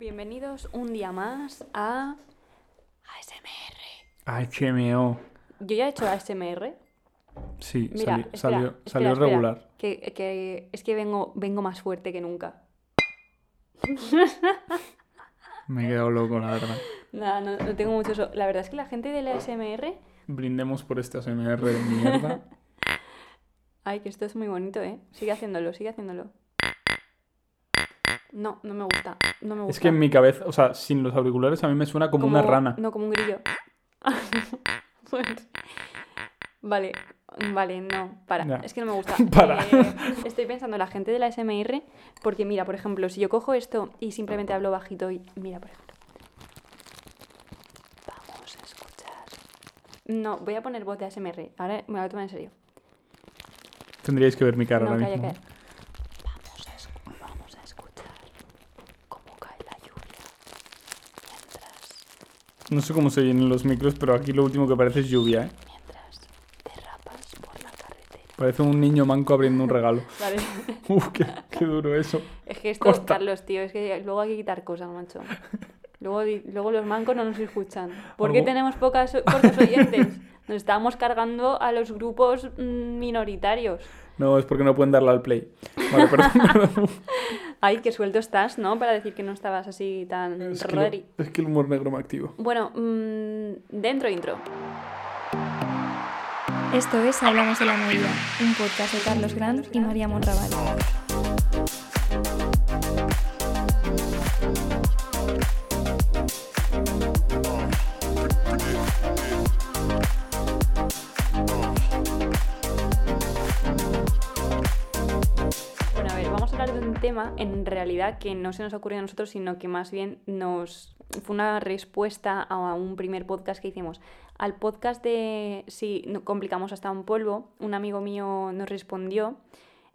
Bienvenidos un día más a ASMR. HMO. Yo ya he hecho ASMR. Sí, Mira, sali- espera, salió, espera, salió espera, regular. Que, que es que vengo, vengo más fuerte que nunca. Me he quedado loco, la verdad. Nada, no, no tengo mucho eso. La verdad es que la gente del ASMR. Brindemos por este ASMR de mierda. Ay, que esto es muy bonito, ¿eh? Sigue haciéndolo, sigue haciéndolo. No, no me gusta. No me gusta. es que en mi cabeza, o sea, sin los auriculares a mí me suena como, una rana. No, como un grillo. Vale, vale, no, para. Ya. Es que no me gusta. Para. Eh, estoy pensando en la gente de la SMR, porque mira, por ejemplo, si yo cojo esto y simplemente hablo bajito y. Mira, por ejemplo. Vamos a escuchar. No, voy a poner voz de ASMR. Ahora me voy a tomar en serio. Tendríais que ver mi cara no, ahora calla, mismo. calla. Vamos a, escu- vamos a escuchar cómo cae la lluvia mientras, No sé cómo se oyen los micros, pero aquí lo último que parece es lluvia, ¿eh? mientras derrapas por la carretera. Parece un niño manco abriendo un regalo. Vale. Uf, qué, qué duro eso. Es que esto, Corta. Carlos, tío, es que luego hay que quitar cosas, macho. Luego, luego los mancos no nos escuchan. ¿Por qué tenemos pocas, pocos oyentes? Nos estábamos cargando a los grupos mm, minoritarios. No, es porque no pueden darle al play. Vale, perdón, perdón. Ay, qué suelto estás, ¿no? Para decir que no estabas así tan Es que, lo- es que el humor negro me activo. Bueno, mm, dentro intro. Esto es Hablamos de la Movida, un podcast de Carlos Grant y María Monraval. Tema en realidad que no se nos ocurrió a nosotros, sino que más bien nos fue una respuesta a un primer podcast que hicimos. Al podcast de Si complicamos hasta un polvo, un amigo mío nos respondió.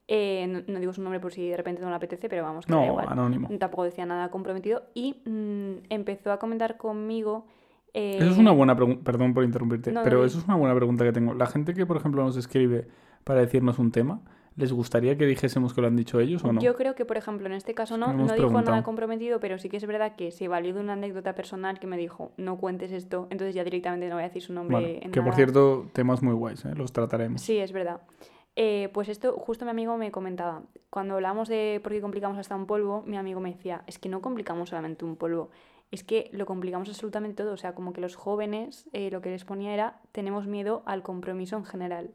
eh, no, no digo su nombre por si de repente no le apetece, pero vamos, que da No, igual. anónimo. Tampoco decía nada comprometido. Y mm, empezó a comentar conmigo. eh, Eso es una buena pregunta, perdón por interrumpirte, No, pero eso es una buena pregunta que tengo. La gente que, por ejemplo, nos escribe para decirnos un tema, ¿les gustaría que dijésemos que lo han dicho ellos o no? Yo creo que, por ejemplo, en este caso no, No dijo nada comprometido, pero sí que es verdad que se valió de una anécdota personal que me dijo, no cuentes esto, entonces ya directamente no voy a decir su nombre. Vale, en que por nada. cierto, temas muy guays, ¿eh? los trataremos. Sí, es verdad. Eh, pues esto, justo mi amigo me comentaba, cuando hablamos de por qué complicamos hasta un polvo, mi amigo me decía, es que no complicamos solamente un polvo, es que lo complicamos absolutamente todo, o sea, como que los jóvenes eh, lo que les ponía era, tenemos miedo al compromiso en general.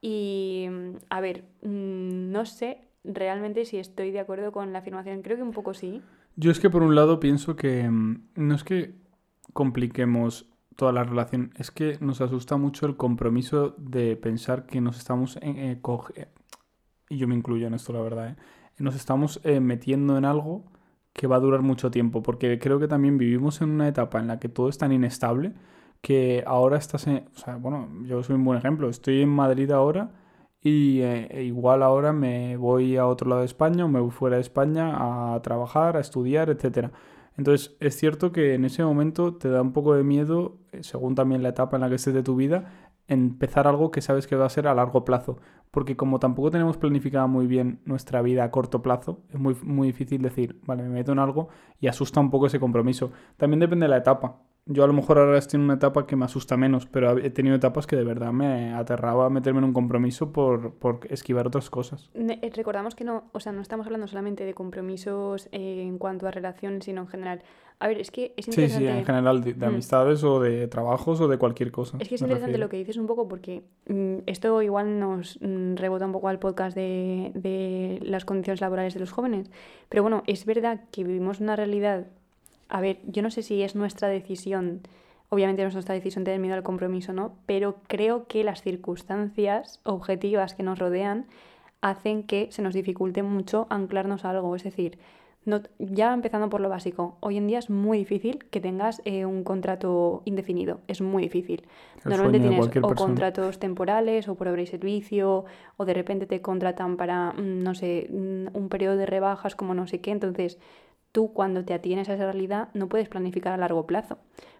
Y, mm, a ver, mm, no sé realmente si estoy de acuerdo con la afirmación, creo que un poco sí. Yo es que por un lado pienso que mm, no es que compliquemos toda la relación, es que nos asusta mucho el compromiso de pensar que nos estamos, en- eh, coge- eh, y yo me incluyo en esto la verdad, ¿eh? nos estamos eh, metiendo en algo que va a durar mucho tiempo, porque creo que también vivimos en una etapa en la que todo es tan inestable que ahora estás en, o sea, bueno, yo soy un buen ejemplo, estoy en Madrid ahora y eh, e igual ahora me voy a otro lado de España o me voy fuera de España a trabajar, a estudiar, etcétera. Entonces, es cierto que en ese momento te da un poco de miedo, eh, según también la etapa en la que estés de tu vida, empezar algo que sabes que va a ser a largo plazo. Porque como tampoco tenemos planificada muy bien nuestra vida a corto plazo, es muy, muy difícil decir, vale, me meto en algo y asusta un poco ese compromiso. También depende de la etapa. Yo a lo mejor ahora estoy en una etapa que me asusta menos, pero he tenido etapas que de verdad me aterraba meterme en un compromiso por, por esquivar otras cosas. Eh, Recordamos que no, o sea, no estamos hablando solamente de compromisos eh, en cuanto a relaciones, sino en general. A ver, es que es Sí, interesante. sí, en general de, de Mm. amistades o de trabajos o de cualquier cosa. Es que es interesante refiero. lo que dices un poco porque mm, esto igual nos mm, rebota un poco al podcast de, de las condiciones laborales de los jóvenes. Pero bueno, es verdad que vivimos una realidad. A ver, yo no sé si es nuestra decisión, obviamente no es nuestra decisión tener miedo al compromiso, ¿no? Pero creo que las circunstancias objetivas que nos rodean hacen que se nos dificulte mucho anclarnos a algo. Es decir, no, ya empezando por lo básico, hoy en día es muy difícil que tengas eh, un contrato indefinido, es muy difícil. El Normalmente tienes o persona. contratos temporales o por obra y servicio, o de repente te contratan para, mm, no sé, mm, un periodo de rebajas como no sé qué. Entonces, tú cuando te atienes a esa realidad no puedes planificar a largo plazo,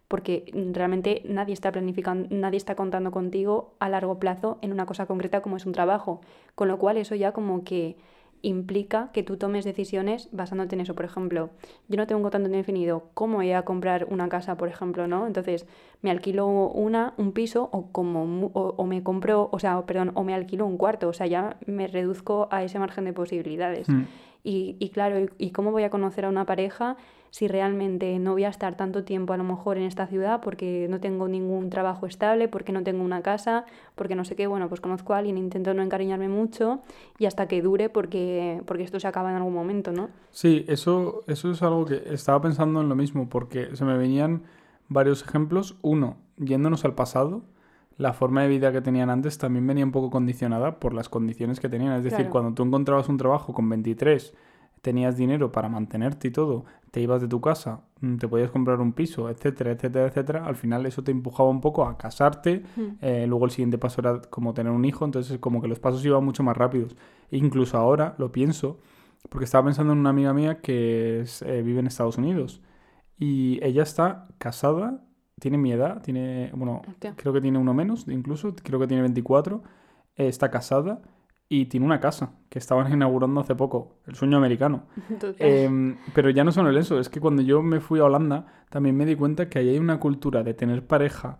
porque realmente nadie está planificando, nadie está contando contigo a largo plazo en una cosa concreta como es un trabajo. Con lo cual eso ya como que implica que tú tomes decisiones basándote en eso. Por ejemplo, yo no tengo tanto definido cómo voy a comprar una casa, por ejemplo, ¿no? Entonces, me alquilo una, un piso o como o, me compro, o sea, perdón, o me alquilo un cuarto, o sea, ya me reduzco a ese margen de posibilidades. Mm. Y, y, claro, ¿y cómo voy a conocer a una pareja si realmente no voy a estar tanto tiempo a lo mejor en esta ciudad porque no tengo ningún trabajo estable, porque no tengo una casa, porque no sé qué, bueno, pues conozco a alguien, intento no encariñarme mucho y hasta que dure porque, porque esto se acaba en algún momento, ¿no? Sí, eso, eso es algo que estaba pensando en lo mismo, porque se me venían varios ejemplos. Uno, yéndonos al pasado, la forma de vida que tenían antes también venía un poco condicionada por las condiciones que tenían. Es decir, cuando tú encontrabas un trabajo con 23 tenías dinero para mantenerte y todo, te ibas de tu casa, mm, te podías comprar un piso, etcétera, etcétera, etcétera, al final eso te empujaba un poco a casarte, eh, luego el siguiente paso era como tener un hijo, entonces como que los pasos iban mucho más rápidos. incluso ahora lo pienso, porque estaba pensando en una amiga mía que eh, vive en Estados Unidos y ella está casada, tiene mi edad, tiene, bueno, creo que tiene uno menos, incluso, creo que tiene 24, eh, está casada y tiene una casa que estaban inaugurando hace poco, el sueño americano. Em, pero ya no solo eso, es que cuando yo me fui a Holanda también me di cuenta que ahí hay una cultura de tener pareja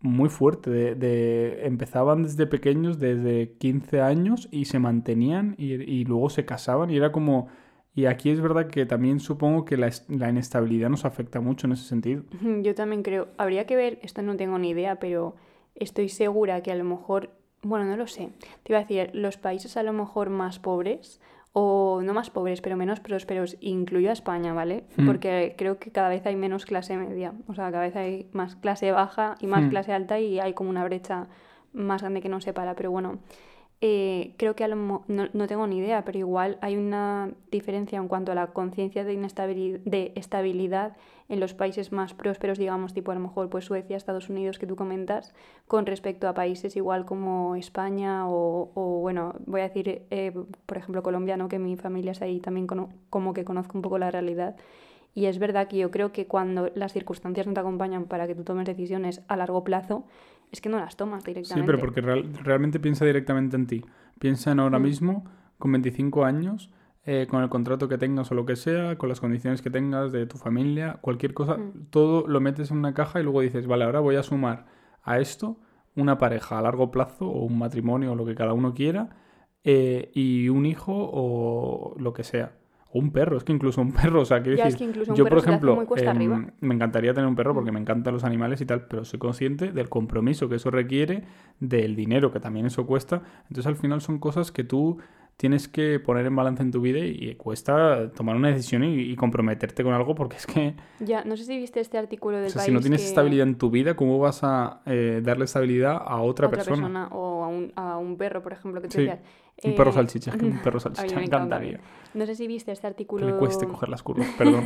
muy fuerte, de, empezaban desde pequeños, desde 15 años y se mantenían y, luego se casaban y era como... Y aquí es verdad que también supongo que la, la, inestabilidad nos afecta mucho en ese sentido. Yo también creo, habría que ver, esto no tengo ni idea, pero estoy segura que a lo mejor bueno, no lo sé. Te iba a decir, los países a lo mejor más pobres, o no más pobres, pero menos prósperos, incluyo a España, ¿vale? Hmm. Porque creo que cada vez hay menos clase media, o sea, cada vez hay más clase baja y más hmm. clase alta y hay como una brecha más grande que nos separa, pero bueno, eh, creo que a lo, no, no, tengo ni idea, pero igual hay una diferencia en cuanto a la conciencia de, de estabilidad en los países más prósperos, digamos, tipo a lo mejor pues Suecia, Estados Unidos que tú comentas, con respecto a países igual como España o, o bueno, voy a decir, eh, por ejemplo, Colombia, ¿no? que mi familia es ahí, también como que conozco un poco la realidad. Y es verdad que yo creo que cuando las circunstancias no te acompañan para que tú tomes decisiones a largo plazo, es que no las tomas directamente. Sí, pero porque realmente piensa directamente en ti. Piensa en ahora mm. mismo, con 25 años, eh, con el contrato que tengas o lo que sea, con las condiciones que tengas de tu familia, cualquier cosa, mm. todo lo metes en una caja y luego dices, vale, ahora voy a sumar a esto una pareja a largo plazo o un matrimonio o lo que cada uno quiera eh, y un hijo o lo que sea un perro, es que incluso un perro, o sea, quiero decir, yo por ejemplo, em, me encantaría tener un perro porque me encantan los animales y tal, pero soy consciente del compromiso que eso requiere, del dinero que también eso cuesta, entonces al final son cosas que tú tienes que poner en balance en tu vida y, cuesta tomar una decisión y, comprometerte con algo porque es que... Ya, no sé si viste este artículo del o sea, Si no tienes estabilidad en tu vida, ¿cómo vas a eh, darle estabilidad a otra, persona? O a un, a un, perro, por ejemplo, que tú decías. Un perro eh, salchicha, es que un perro salchicha me, encantaría. No sé si viste este artículo. Que le cueste coger las curvas, perdón.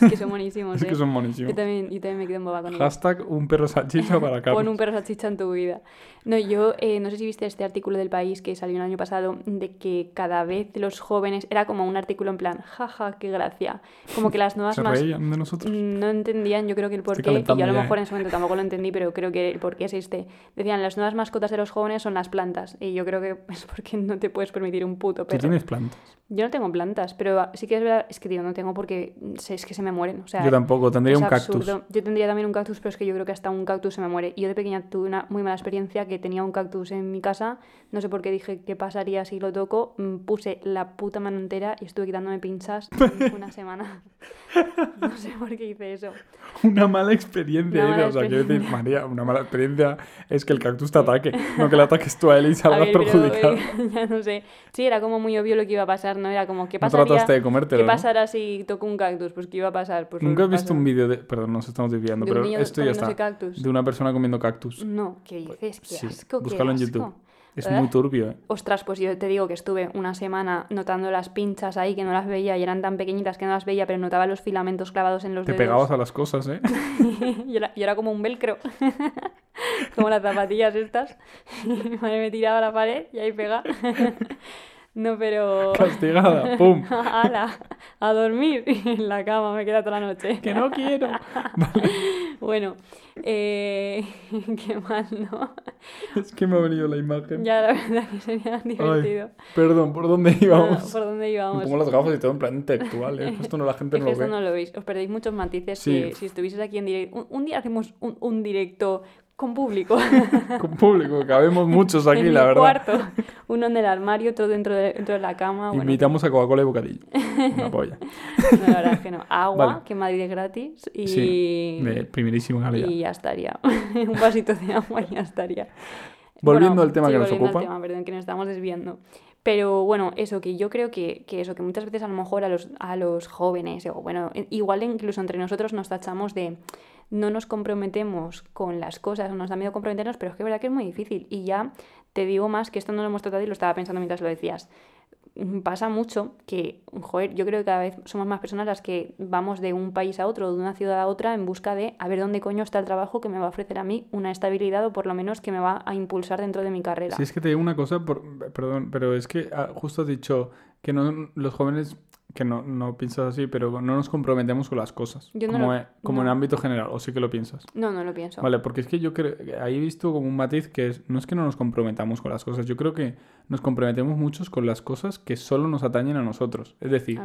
es que son buenísimos. es que ¿eh? son buenísimos. Yo también, yo también me quedo embobada con Hashtag un perro salchicha para acá. Pon un perro salchicha en tu vida. No, yo eh, no sé si viste este artículo del país que salió el año pasado de que cada vez los jóvenes. Era como un artículo en plan, jaja, qué gracia. Como que las nuevas ¿Se más. Reían de nosotros? No entendían, yo creo que el porqué. Y yo a lo mejor en ese momento tampoco lo entendí, pero creo que el porqué es este. Decían, las nuevas mascotas de los jóvenes son las plantas. Y yo creo que es porque no te puedes permitir un puto perro. ¿Tú tienes plantas? Yo no tengo plantas, pero sí que es verdad, es que tío, no tengo porque es que se me mueren. O sea, yo tampoco, tendría un cactus. Yo tendría también un cactus, pero es que yo creo que hasta un cactus se me muere. Y yo de pequeña tuve una muy mala experiencia que tenía un cactus en mi casa, no sé por qué dije qué pasaría si lo toco, mm, puse la puta mano entera y estuve quitándome pinchas una semana. no sé por qué hice eso. Una mala experiencia, una o sea, quiero decir, María, una mala experiencia es que el cactus te ataque, no que le ataques tú a él y salgas perjudicado. no sé. Sí, era como muy obvio lo que iba a pasar, ¿no? Era como, ¿qué pasaría? trataste de comértelo, ¿Qué pasará si toco un cactus? Pues, ¿qué iba a pasar? Pues, ¿Nunca has visto un vídeo de... Perdón, nos estamos desviando, pero esto ya está. De una persona comiendo cactus. No, ¿qué dices? Qué asco, Búscalo en YouTube. Es muy turbio, ¿eh? Ostras, pues yo te digo que estuve una semana notando las pinchas ahí que no las veía y eran tan pequeñitas que no las veía, pero notaba los filamentos clavados en los te dedos. Te pegabas a las cosas, ¿eh? y, era, era, como un velcro. como las zapatillas estas. Mi madre me tiraba a la pared y ahí pega. No, pero... Castigada, pum. ¡Hala! A dormir en la cama, me queda toda la noche. Que no quiero. Bueno, eh, qué mal, ¿no? Es que me ha venido la imagen. Ya, la verdad que sería divertido. Perdón, ¿por dónde íbamos? ¿Por dónde Me íbamos? pongo las gafas y todo en plan intelectual, ¿eh? Esto no la gente Es no lo esto ve. no lo veis, os perdéis muchos matices Sí. que si estuvieses aquí en directo... Un, un día hacemos un, un directo con público. Con público, cabemos muchos aquí, en la verdad. cuarto, uno en el armario, todo dentro de, dentro de la cama. Bueno, Invitamos a Coca-Cola y bocadillo. Una polla. no, la verdad es que no. Agua, Vale. que en Madrid es gratis, y, Sí, de primerísima calidad. y ya estaría. un vasito de agua y ya estaría. Volviendo al tema sí, que nos al ocupa. tema, perdón, que nos estamos desviando. Pero bueno, eso, que yo creo que, que eso, que muchas veces a lo mejor a los, a los jóvenes, o bueno, e- igual incluso entre nosotros nos tachamos de no nos comprometemos con las cosas, nos da miedo comprometernos, pero es que es verdad que es muy difícil. Y ya te digo más que esto no lo hemos tratado y lo estaba pensando mientras lo decías. Mm, Pasa mucho que, joder, yo creo que cada vez somos más personas las que vamos de un país a otro, de una ciudad a otra, en busca de a ver dónde coño está el trabajo que me va a ofrecer a mí una estabilidad o por lo menos que me va a impulsar dentro de mi carrera. Si es que te digo una cosa, por- perdón, pero es que ah, justo has dicho que no, los jóvenes, que no, no piensas así, pero no nos comprometemos con las cosas. Yo no como lo- e- como en ámbito general, o sí que lo piensas. No, no lo pienso. Vale, porque es que yo creo, ahí he visto como un matiz que es, no es que no nos comprometamos con las cosas, yo creo que nos comprometemos muchos con las cosas que solo nos atañen a nosotros, es decir,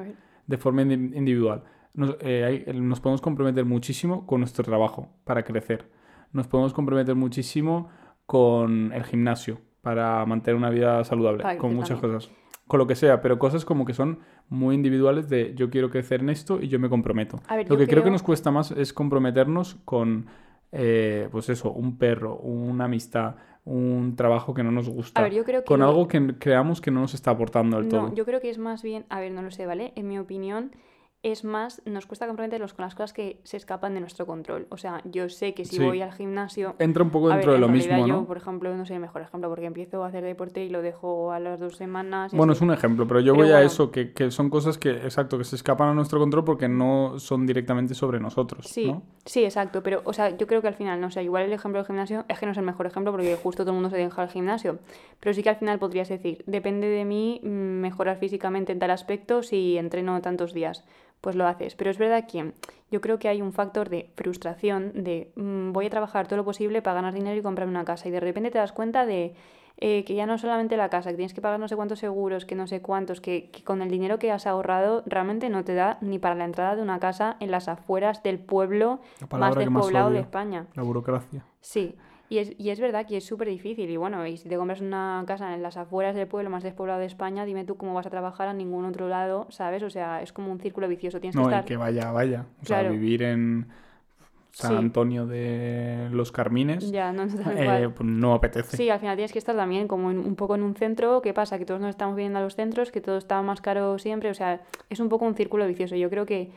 de forma indi- individual. Nos, eh, hay- nos podemos comprometer muchísimo con nuestro trabajo para crecer. Nos podemos comprometer muchísimo con el gimnasio para mantener una vida saludable, Para con muchas también. cosas. Con lo que sea, pero cosas como que son muy individuales de yo quiero crecer en esto y yo me comprometo. Ver, Lo que creo que nos cuesta más es comprometernos con, eh, pues eso, un perro, una amistad, un trabajo que no nos gusta, A ver, yo creo que con algo que creamos que no nos está aportando del todo. No, yo creo que es más bien, a ver, no lo sé, ¿vale? En mi opinión, es más, nos cuesta comprometernos con las cosas que se escapan de nuestro control. O sea, yo sé que si Sí. voy al gimnasio... Entra un poco dentro ver, de lo mismo, yo, ¿no? por ejemplo, no soy el mejor ejemplo porque empiezo a hacer deporte y lo dejo a las dos semanas. Bueno, así. es un ejemplo, pero yo Pero voy a eso, que, que son cosas que, exacto, que se escapan a nuestro control porque no son directamente sobre nosotros, Sí, ¿no? sí, exacto. Pero, o sea, yo creo que al final, no sé, igual el ejemplo del gimnasio es que no es el mejor ejemplo porque justo todo el mundo se deja al gimnasio. Pero sí que al final podrías decir, depende de mí mm, mejorar físicamente en tal aspecto si entreno tantos días. Pues lo haces. Pero es verdad que yo creo que hay un factor de frustración de mm, voy a trabajar todo lo posible para ganar dinero y comprarme una casa. Y de repente te das cuenta de eh, que ya no solamente la casa, que tienes que pagar no sé cuántos seguros, que no sé cuántos, que, que con el dinero que has ahorrado realmente no te da ni para la entrada de una casa en las afueras del pueblo La más despoblado de. España. La burocracia. Sí, y es, y es verdad que es súper difícil. Y bueno, y si te compras una casa en las afueras del pueblo más despoblado de España, dime tú cómo vas a trabajar a ningún otro lado, ¿sabes? O sea, es como un círculo vicioso. Tienes No, que estar... que vaya, vaya. O sea, Claro. vivir en San Sí. Antonio de los Carmines Ya, no, tal eh, pues no apetece. Sí, al final tienes que estar también como en- un poco en un centro. ¿Qué pasa? Que todos nos estamos viendo a los centros, que todo está más caro siempre. O sea, es un poco un círculo vicioso. Yo creo que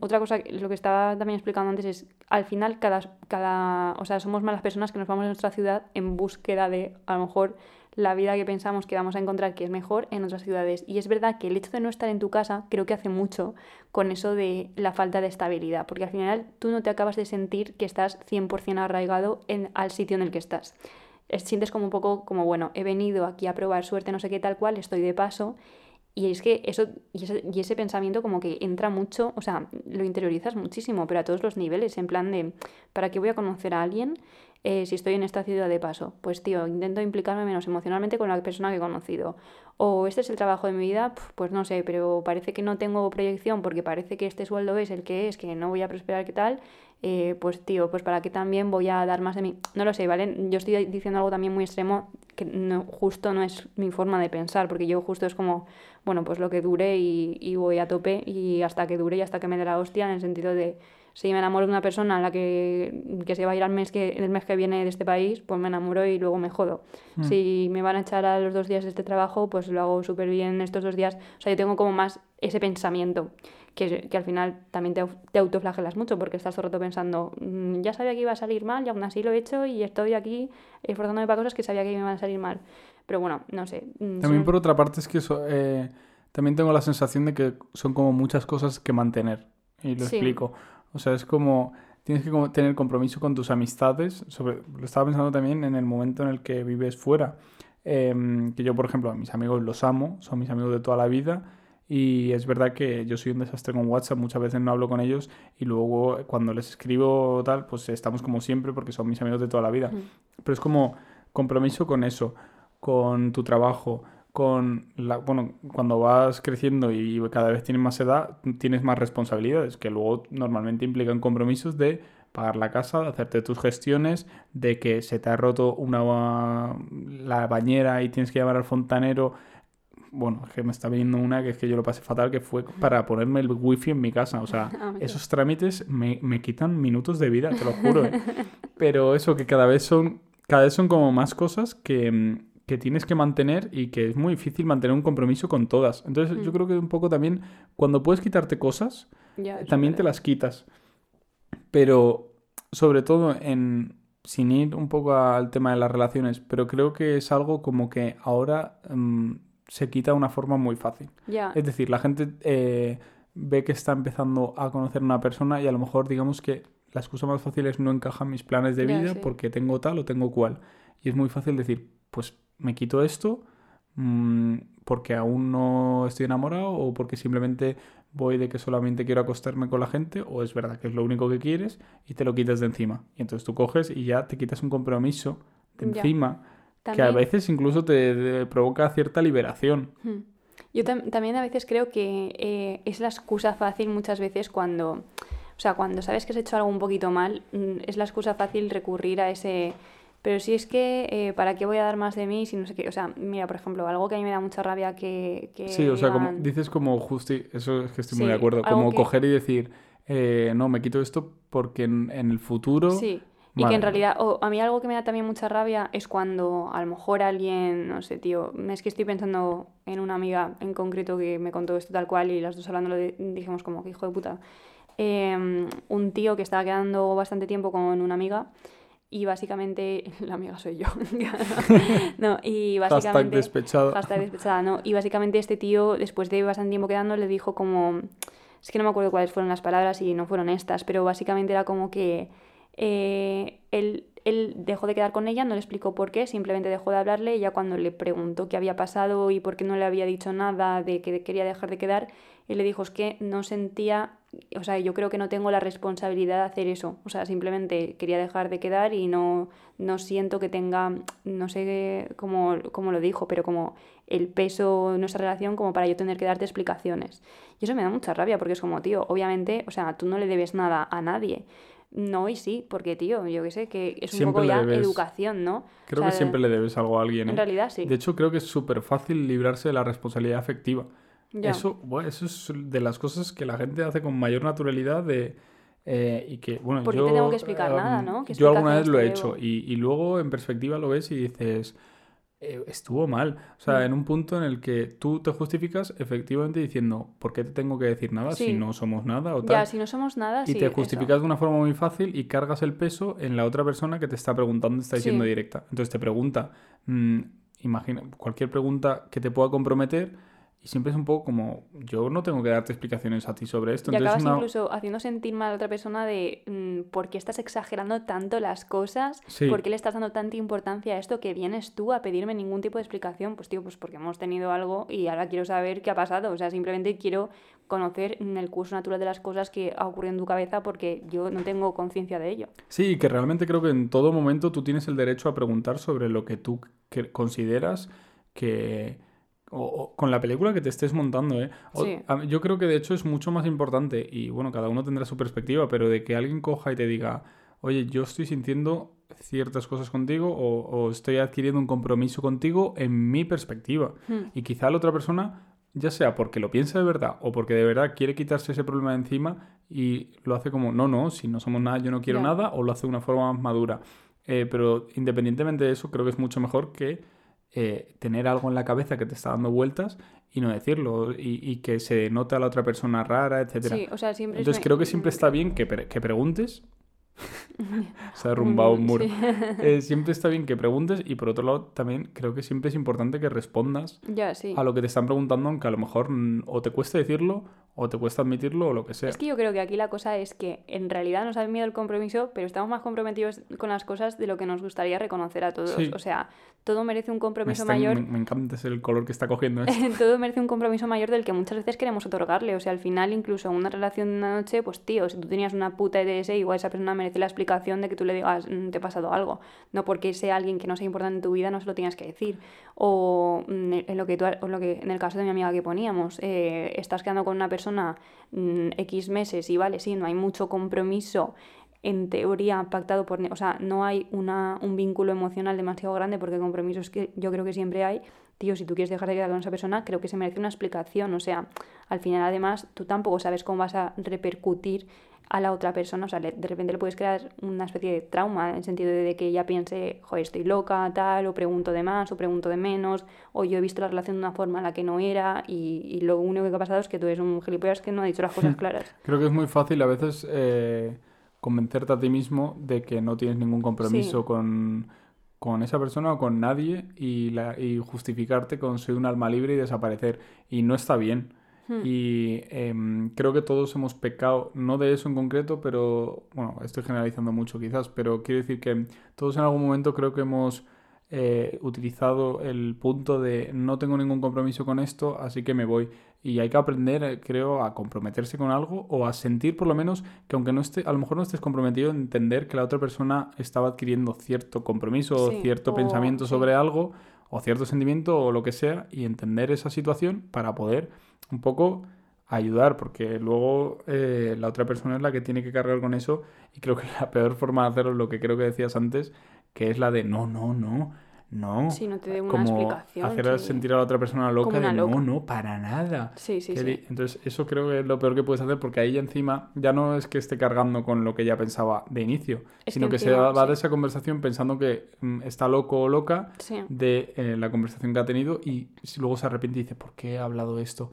otra cosa, lo que estaba también explicando antes es, al final, cada, cada, o sea, somos más las personas que nos vamos de nuestra ciudad en búsqueda de, a lo mejor, la vida que pensamos que vamos a encontrar que es mejor en otras ciudades. Y es verdad que el hecho de no estar en tu casa creo que hace mucho con eso de la falta de estabilidad, porque al final tú no te acabas de sentir que estás 100% arraigado en, al sitio en el que estás. Es- Sientes como un poco como, bueno, he venido aquí a probar suerte, no sé qué tal cual, estoy de paso. Y es que eso, y ese, y ese pensamiento como que entra mucho, o sea, lo interiorizas muchísimo, pero a todos los niveles, en plan de, ¿para qué voy a conocer a alguien eh, si estoy en esta ciudad de paso? Pues tío, intento implicarme menos emocionalmente con la persona que he conocido. O este es el trabajo de mi vida, pues no sé, pero parece que no tengo proyección porque parece que este sueldo es el que es, que no voy a prosperar, ¿qué tal? Eh, pues tío, pues para qué también voy a dar más de mí. No lo sé, ¿vale? Yo estoy diciendo algo también muy extremo que no, justo no es mi forma de pensar, porque yo justo es como, bueno, pues lo que dure y, y voy a tope y hasta que dure y hasta que me dé la hostia, en el sentido de si me enamoro de una persona a la que, que se va a ir al mes que, el mes que viene de este país, pues me enamoro y luego me jodo. Mm. Si me van a echar a los dos días de este trabajo, pues lo hago súper bien estos dos días. O sea, yo tengo como más ese pensamiento, que, que al final también te, te autoflagelas mucho porque estás todo el rato pensando, "Mm, ya sabía que iba a salir mal y aún así lo he hecho y estoy aquí esforzándome para cosas que sabía que me iban a salir mal. Pero bueno, no sé. mm, También son- por otra parte es que so- eh, también tengo la sensación de que son como muchas cosas que mantener. Y lo Sí. explico. O sea, es como tienes que tener compromiso con tus amistades. Sobre, lo estaba pensando también en el momento en el que vives fuera. em, que yo, por ejemplo, a mis amigos los amo, son mis amigos de toda la vida. Y es verdad que yo soy un desastre con WhatsApp, muchas veces no hablo con ellos y luego cuando les escribo tal, pues estamos como siempre porque son mis amigos de toda la vida. Pero es como compromiso con eso, con tu trabajo, con la, bueno, cuando vas creciendo y cada vez tienes más edad, tienes más responsabilidades que luego normalmente implican compromisos de pagar la casa, de hacerte tus gestiones, de que se te ha roto una la bañera y tienes que llamar al fontanero bueno, es que me está viniendo una que es que yo lo pasé fatal, que fue para ponerme el wifi en mi casa. O sea, ah, esos trámites me, quitan minutos de vida, te lo juro. ¿eh? Pero eso, que cada vez son, cada vez son como más cosas que, que, tienes que mantener y que es muy difícil mantener un compromiso con todas. Entonces, yo mm. creo que un poco también, cuando puedes quitarte cosas, también te las quitas. Pero, sobre todo en, sin ir un poco al tema de las relaciones, pero creo que es algo como que ahora mm, se quita de una forma muy fácil. Es decir, la gente eh, ve que está empezando a conocer a una persona y a lo mejor digamos que la excusa más fácil es no encajan mis planes de vida porque tengo tal o tengo cual. Y es muy fácil decir, pues me quito esto mm, porque aún no estoy enamorado o porque simplemente voy de que solamente quiero acostarme con la gente o es verdad que es lo único que quieres y te lo quitas de encima. Y entonces tú coges y ya te quitas un compromiso de encima que a veces incluso te, provoca cierta liberación. Hmm. Yo también a veces creo que eh, es la excusa fácil muchas veces cuando, o sea, cuando sabes que has hecho algo un poquito mal, mm, es la excusa fácil recurrir a ese, pero si es que, eh, ¿para qué voy a dar más de mí si no sé qué? O sea, mira, por ejemplo, algo que a mí me da mucha rabia que... sí, o sea, como dices como justi... Eso es que estoy muy de acuerdo. Como coger y decir, eh, no, me quito esto porque en, en el futuro... Sí. Y que en realidad, a mí algo que me da también mucha rabia es cuando a lo mejor alguien, no sé, tío, es que estoy pensando en una amiga en concreto que me contó esto tal cual y las dos hablando dijimos como que hijo de puta. Em, un tío que estaba quedando bastante tiempo con una amiga y básicamente, la amiga soy yo. no, y básicamente... Hashtag despechado. Hashtag despechada, no. Y básicamente este tío, después de bastante tiempo quedando, le dijo como... Es que no me acuerdo cuáles fueron las palabras y no fueron estas, pero básicamente era como que eh, él, él, dejó de quedar con ella, no le explicó por qué, simplemente dejó de hablarle. Ella cuando le preguntó qué había pasado y por qué no le había dicho nada de que quería dejar de quedar, él le dijo es que no sentía, o sea, yo creo que no tengo la responsabilidad de hacer eso. O sea, simplemente quería dejar de quedar y no, no siento que tenga, no sé cómo, cómo lo dijo, pero como el peso de nuestra relación como para yo tener que darte explicaciones. Y eso me da mucha rabia porque es como, tío, obviamente, o sea, tú no le debes nada a nadie. No, y sí, porque tío, yo qué sé, que es un poco ya educación, ¿no? Creo que siempre le debes algo a alguien. En ¿eh? realidad sí. De hecho, creo que es súper fácil librarse de la responsabilidad afectiva. Eso, bueno, eso es de las cosas que la gente hace con mayor naturalidad de... Eh, y que, bueno, Porque yo, te tengo que explicar nada, ¿no? yo alguna vez lo he hecho y, y, luego en perspectiva lo ves y dices, eh, estuvo mal. O sea, mm. en un punto en el que tú te justificas efectivamente diciendo, ¿por qué te tengo que decir nada si no somos nada o tal? Ya, si no somos nada, Y te justificas de una forma muy fácil y cargas el peso en la otra persona que te está preguntando, está diciendo directa. Entonces te pregunta, mm, imagina, cualquier pregunta que te pueda comprometer y siempre es un poco como, yo no tengo que darte explicaciones a ti sobre esto. Y acabas incluso haciendo sentir mal a otra persona de mm, por qué estás exagerando tanto las cosas, por qué le estás dando tanta importancia a esto que vienes tú a pedirme ningún tipo de explicación. Pues tío, pues porque hemos tenido algo y ahora quiero saber qué ha pasado. O sea, simplemente quiero conocer el curso natural de las cosas que ha ocurrido en tu cabeza porque yo no tengo conciencia de ello. Sí, que realmente creo que en todo momento tú tienes el derecho a preguntar sobre lo que tú consideras que o, con la película que te estés montando, ¿eh? yo creo que de hecho es mucho más importante, y bueno, cada uno tendrá su perspectiva, pero de que alguien coja y te diga, oye, yo estoy sintiendo ciertas cosas contigo o, estoy adquiriendo un compromiso contigo en mi perspectiva. Hmm. Y quizá la otra persona, ya sea porque lo piensa de verdad o porque de verdad quiere quitarse ese problema de encima y lo hace como, no, no, si no somos nada, yo no quiero nada, o lo hace de una forma más madura. Eh, pero independientemente de eso, creo que es mucho mejor que eh, tener algo en la cabeza que te está dando vueltas y no decirlo y, que se nota a la otra persona rara, etcétera. Sí, o sea, siempre Entonces creo que siempre está bien que, que preguntes. se ha derrumbado un muro. Eh, siempre está bien que preguntes y por otro lado también creo que siempre es importante que respondas ya, sí. a lo que te están preguntando, aunque a lo mejor o te cueste decirlo o te cuesta admitirlo o lo que sea. Es que yo creo que aquí la cosa es que en realidad nos da miedo el compromiso, pero estamos más comprometidos con las cosas de lo que nos gustaría reconocer a todos. Sí. O sea, todo merece un Me, compromiso está- mayor. me- me encanta ese el color que está cogiendo esto. todo merece un compromiso mayor del que muchas veces queremos otorgarle. O sea, al final, incluso una relación de una noche, pues tío, si tú tenías una puta EDS, igual esa persona merece la explicación de que tú le digas, "Mm, te ha pasado algo. No porque sea alguien que no sea importante en tu vida, no se lo tengas que decir. O mm, en lo que, tú, o lo que en el caso de mi amiga que poníamos, eh, estás quedando con una persona mm, X meses y vale, sí, no hay mucho compromiso en teoría pactado por... O sea, no hay una, un vínculo emocional demasiado grande porque compromisos que yo creo que siempre hay. Tío, si tú quieres dejar de quedar con esa persona, creo que se merece una explicación. O sea, al final además tú tampoco sabes cómo vas a repercutir a la otra persona. O sea, le- de repente le puedes crear una especie de trauma en el sentido de que ella piense, joder, estoy loca, tal, o pregunto de más, o pregunto de menos, o yo he visto la relación de una forma en la que no era y, y lo único que ha pasado es que tú eres un gilipollas que no ha dicho las cosas claras. Creo que es muy fácil a veces eh, convencerte a ti mismo de que no tienes ningún compromiso Sí. con, con esa persona o con nadie y, la, y justificarte con soy un alma libre y desaparecer. Y no está bien. Hmm. Y em, creo que todos hemos pecado, no de eso en concreto, pero bueno, estoy generalizando mucho quizás, pero quiero decir que todos en algún momento creo que hemos eh, utilizado el punto de no tengo ningún compromiso con esto, así que me voy. Y hay que aprender, eh, creo, a comprometerse con algo o a sentir por lo menos que aunque no esté, a lo mejor no estés comprometido, entender que la otra persona estaba adquiriendo cierto compromiso Sí, o cierto o- pensamiento sí. sobre algo o cierto sentimiento o lo que sea y entender esa situación para poder un poco ayudar, porque luego eh, la otra persona es la que tiene que cargar con eso y creo que la peor forma de hacerlo es lo que creo que decías antes, que es la de no, no, no, no. Sí, no te dé una Como explicación, hacer sí. sentir a la otra persona loca de loca. no, no, para nada. Sí, sí, sí. Entonces, eso creo que es lo peor que puedes hacer porque ahí ya encima ya no es que esté cargando con lo que ya pensaba de inicio, Es sino que que, se va sí. de esa conversación pensando que mm, está loco o loca Sí. de eh, la conversación que ha tenido y si luego se arrepiente y dice, ¿por qué he hablado esto?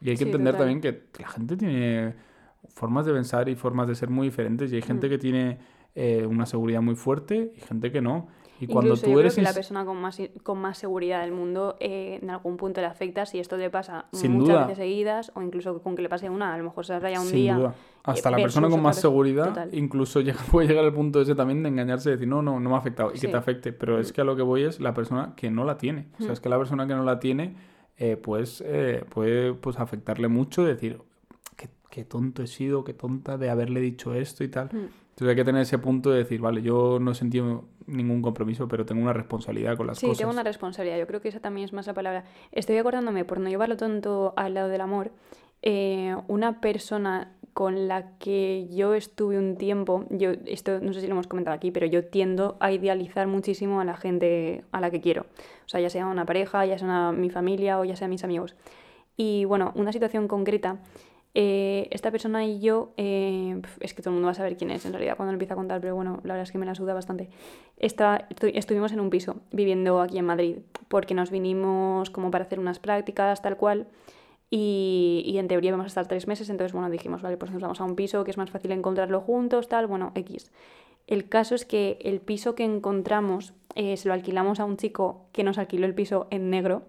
Y hay que Sí, entender total. también que la gente tiene formas de pensar y formas de ser muy diferentes y hay gente Mm. que tiene eh, una seguridad muy fuerte y gente que no. Y cuando Incluso tú yo eres creo que la persona con más, con más seguridad del mundo eh, en algún punto le afecta si esto le pasa Sin muchas duda. veces seguidas o incluso con que le pase una, a lo mejor se raya un Sin día. duda. Hasta la persona con más persona. seguridad Total. incluso llega, puede llegar al punto ese también de engañarse y decir, no, no, no me ha afectado y que Sí. te afecte. Pero es que a lo que voy es la persona que no la tiene. O sea, Mm. es que la persona que no la tiene eh, pues eh, puede pues, afectarle mucho, decir, qué, qué tonto he sido, qué tonta de haberle dicho esto y tal. Mm. Entonces hay que tener ese punto de decir, vale, yo no he sentido ningún compromiso, pero tengo una responsabilidad con las Sí, cosas. tengo una responsabilidad. Yo creo que esa también es más la palabra. Estoy acordándome, por no llevarlo tanto al lado del amor, eh, una persona con la que yo estuve un tiempo, yo esto no sé si lo hemos comentado aquí, pero yo tiendo a idealizar muchísimo a la gente a la que quiero. O sea, ya sea una pareja, ya sea mi familia o ya sea mis amigos. Y bueno, una situación concreta, eh, esta persona y yo, eh, es que todo el mundo va a saber quién es en realidad cuando lo empieza a contar, pero bueno, la verdad es que me la suda bastante. Esta- estu- estuvimos en un piso viviendo aquí en Madrid, porque nos vinimos como para hacer unas prácticas, tal cual. Y, y en teoría vamos a estar tres meses, entonces bueno, dijimos, vale, pues nos vamos a un piso que es más fácil encontrarlo juntos, tal, bueno, X. El caso es que el piso que encontramos eh, se lo alquilamos a un chico que nos alquiló el piso en negro.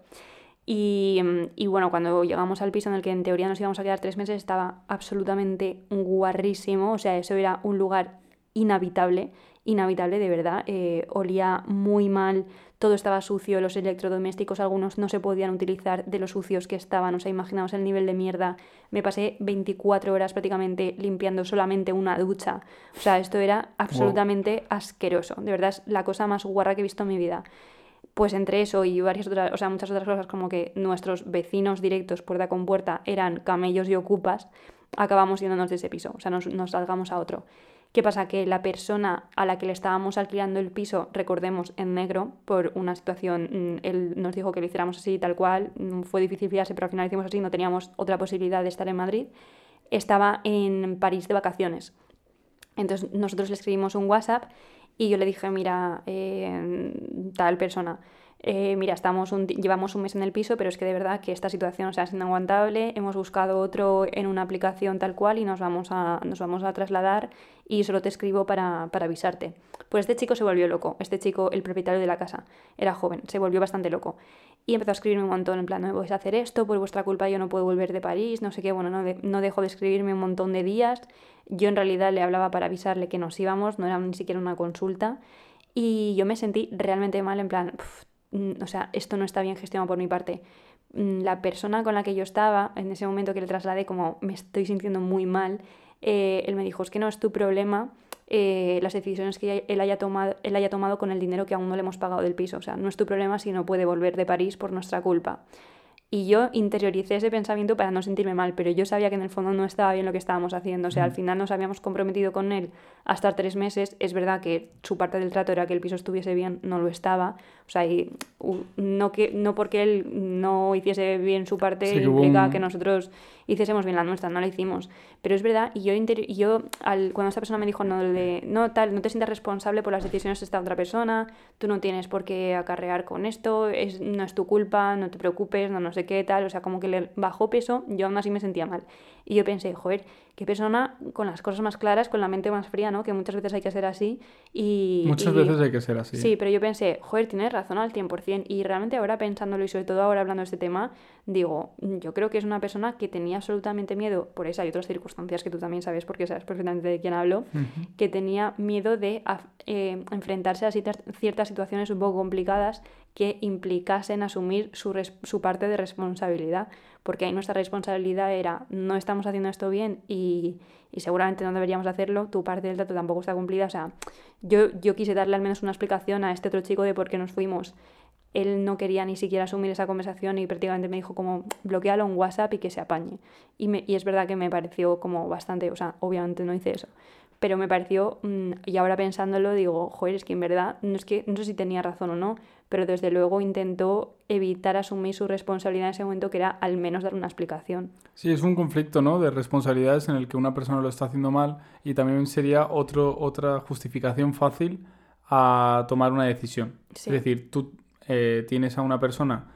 Y, y bueno, cuando llegamos al piso en el que en teoría nos íbamos a quedar tres meses, estaba absolutamente guarrísimo. O sea, eso era un lugar inhabitable, inhabitable de verdad. eh, olía muy mal, todo estaba sucio, los electrodomésticos, algunos no se podían utilizar de los sucios que estaban. O sea, imaginaos el nivel de mierda. Me pasé 24 horas prácticamente limpiando solamente una ducha. O sea, esto era absolutamente asqueroso. De verdad, es la cosa más guarra que he visto en mi vida pues entre eso y varias otras, o sea, muchas otras cosas como que nuestros vecinos directos puerta con puerta eran camellos y ocupas, acabamos yéndonos de ese piso, o sea, nos, nos salgamos a otro. ¿Qué pasa? Que la persona a la que le estábamos alquilando el piso, recordemos, en negro, por una situación, mm, él nos dijo que lo hiciéramos así, tal cual, mm, fue difícil fiarse, pero al final hicimos así, no teníamos otra posibilidad de estar en Madrid, estaba en París de vacaciones. Entonces nosotros le escribimos un WhatsApp y yo le dije, mira, eh, tal persona, eh, mira, estamos un llevamos un mes en el piso, pero es que de verdad que esta situación o sea, es inaguantable, hemos buscado otro en una aplicación tal cual y nos vamos a, nos vamos a trasladar y solo te escribo para, para avisarte. Pues este chico se volvió loco, este chico, el propietario de la casa, era joven, se volvió bastante loco. Y empezó a escribirme un montón, en plan, no vais a hacer esto, por vuestra culpa yo no puedo volver de París, no sé qué, bueno, no, de- no dejó de escribirme un montón de días. Yo en realidad le hablaba para avisarle que nos íbamos, no era ni siquiera una consulta. Y yo me sentí realmente mal, en plan, "Pf, mm, o sea, esto no está bien gestionado por mi parte. Mm, La persona con la que yo estaba, en ese momento que le trasladé, como me estoy sintiendo muy mal, eh, él me dijo, es que no es tu problema eh, las decisiones que él haya, tomado, él haya tomado con el dinero que aún no le hemos pagado del piso. O sea, no es tu problema si no puede volver de París por nuestra culpa. Y yo interioricé ese pensamiento para no sentirme mal, pero yo sabía que en el fondo no estaba bien lo que estábamos haciendo. O sea, al final nos habíamos comprometido con él hasta tres meses. Es verdad que su parte del trato era que el piso estuviese bien, no lo estaba. O sea, y, no, que, no porque él no hiciese bien su parte Sí, implica un- que nosotros hiciésemos bien la nuestra, no la hicimos. Pero es verdad, y yo, y yo al, cuando esta persona me dijo, no, de, no, tal, no te sientas responsable por las decisiones de esta otra persona, tú no tienes por qué acarrear con esto, es, no es tu culpa, no te preocupes, no no sé qué, tal, o sea, como que le bajó peso, yo aún así me sentía mal. Y yo pensé, joder, qué persona con las cosas más claras, con la mente más fría, ¿no? Que muchas veces hay que ser así y... Muchas y- veces hay que ser así. Sí, pero yo pensé, joder, tienes razón al 100%. Y realmente ahora pensándolo y sobre todo ahora hablando de este tema, digo, yo creo que es una persona que tenía absolutamente miedo, por esa y otras circunstancias que tú también sabes porque sabes perfectamente de quién hablo, Ujú. que tenía miedo de eh, enfrentarse a ciertas situaciones un poco complicadas que implicasen asumir su, su parte de responsabilidad. Porque ahí nuestra responsabilidad era, no estamos haciendo esto bien y, y seguramente no deberíamos hacerlo, tu parte del trato tampoco está cumplida. O sea, yo, yo quise darle al menos una explicación a este otro chico de por qué nos fuimos. Él no quería ni siquiera asumir esa conversación y prácticamente me dijo como bloquealo en WhatsApp y que se apañe. Y, me- y es verdad que me pareció como bastante, o sea, obviamente no hice eso, pero me pareció, mm, y ahora pensándolo digo, joder, es que en verdad, no es que, no sé si tenía razón o no, pero desde luego intentó evitar asumir su responsabilidad en ese momento, que era al menos dar una explicación. Sí, es un conflicto, ¿no? De responsabilidades en el que una persona lo está haciendo mal y también sería otro, otra justificación fácil a tomar una decisión. Sí. Es decir, tú eh, tienes a una persona